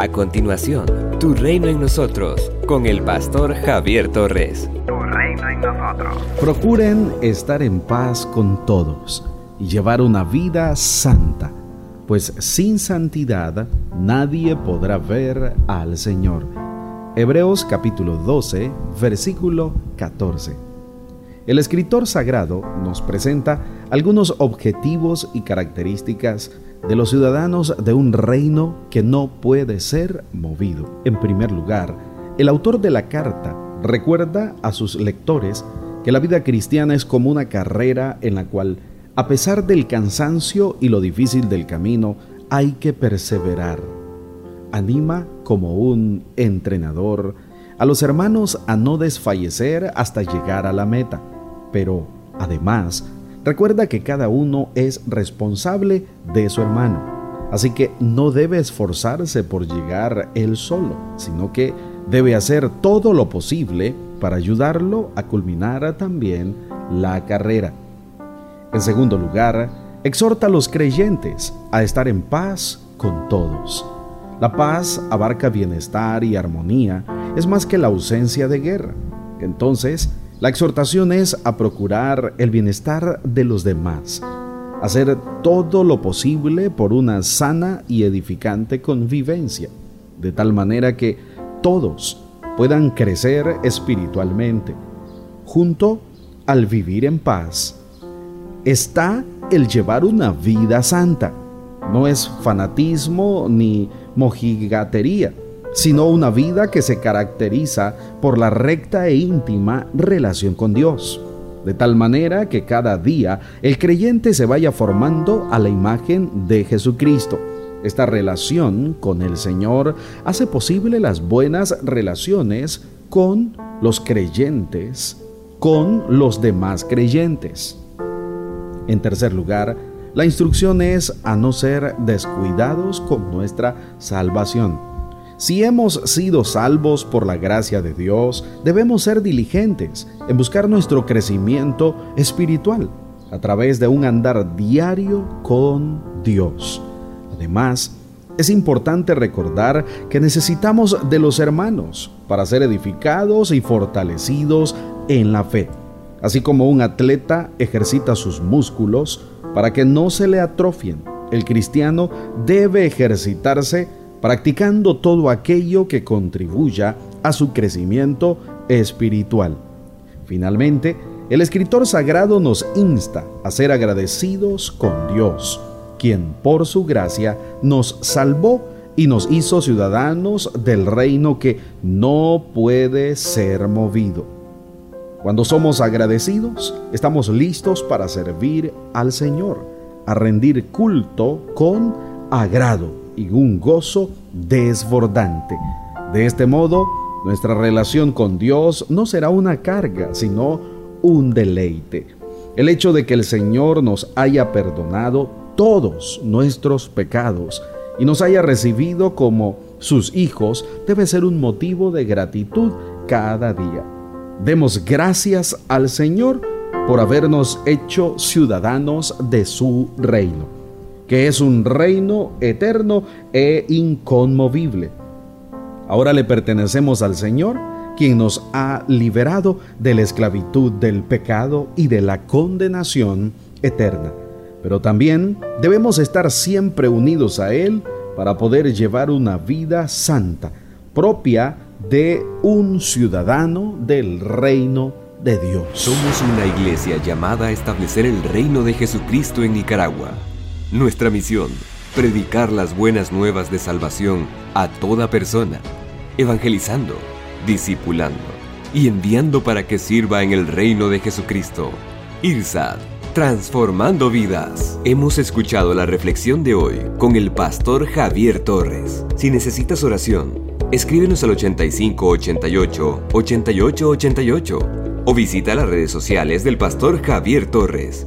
A continuación, Tu Reino en Nosotros, con el pastor Javier Torres. Tu Reino en Nosotros. Procuren estar en paz con todos y llevar una vida santa, pues sin santidad nadie podrá ver al Señor. Hebreos capítulo 12, versículo 14. El escritor sagrado nos presenta algunos objetivos y características de los ciudadanos de un reino que no puede ser movido. En primer lugar, el autor de la carta recuerda a sus lectores que la vida cristiana es como una carrera en la cual, a pesar del cansancio y lo difícil del camino, hay que perseverar. Anima como un entrenador a los hermanos a no desfallecer hasta llegar a la meta, pero además Recuerda que cada uno es responsable de su hermano, así que no debe esforzarse por llegar él solo, sino que debe hacer todo lo posible para ayudarlo a culminar también la carrera. En segundo lugar, exhorta a los creyentes a estar en paz con todos. La paz abarca bienestar y armonía, es más que la ausencia de guerra. Entonces, la exhortación es a procurar el bienestar de los demás, hacer todo lo posible por una sana y edificante convivencia, de tal manera que todos puedan crecer espiritualmente. Junto al vivir en paz está el llevar una vida santa. No es fanatismo ni mojigatería sino una vida que se caracteriza por la recta e íntima relación con Dios, de tal manera que cada día el creyente se vaya formando a la imagen de Jesucristo. Esta relación con el Señor hace posible las buenas relaciones con los creyentes, con los demás creyentes. En tercer lugar, la instrucción es a no ser descuidados con nuestra salvación. Si hemos sido salvos por la gracia de Dios, debemos ser diligentes en buscar nuestro crecimiento espiritual a través de un andar diario con Dios. Además, es importante recordar que necesitamos de los hermanos para ser edificados y fortalecidos en la fe. Así como un atleta ejercita sus músculos para que no se le atrofien, el cristiano debe ejercitarse practicando todo aquello que contribuya a su crecimiento espiritual. Finalmente, el escritor sagrado nos insta a ser agradecidos con Dios, quien por su gracia nos salvó y nos hizo ciudadanos del reino que no puede ser movido. Cuando somos agradecidos, estamos listos para servir al Señor, a rendir culto con agrado y un gozo desbordante. De este modo, nuestra relación con Dios no será una carga, sino un deleite. El hecho de que el Señor nos haya perdonado todos nuestros pecados y nos haya recibido como sus hijos debe ser un motivo de gratitud cada día. Demos gracias al Señor por habernos hecho ciudadanos de su reino que es un reino eterno e inconmovible. Ahora le pertenecemos al Señor, quien nos ha liberado de la esclavitud del pecado y de la condenación eterna. Pero también debemos estar siempre unidos a Él para poder llevar una vida santa, propia de un ciudadano del reino de Dios. Somos una iglesia llamada a establecer el reino de Jesucristo en Nicaragua. Nuestra misión, predicar las buenas nuevas de salvación a toda persona, evangelizando, discipulando y enviando para que sirva en el reino de Jesucristo. IRSAD, transformando vidas. Hemos escuchado la reflexión de hoy con el pastor Javier Torres. Si necesitas oración, escríbenos al 8588 8888 o visita las redes sociales del pastor Javier Torres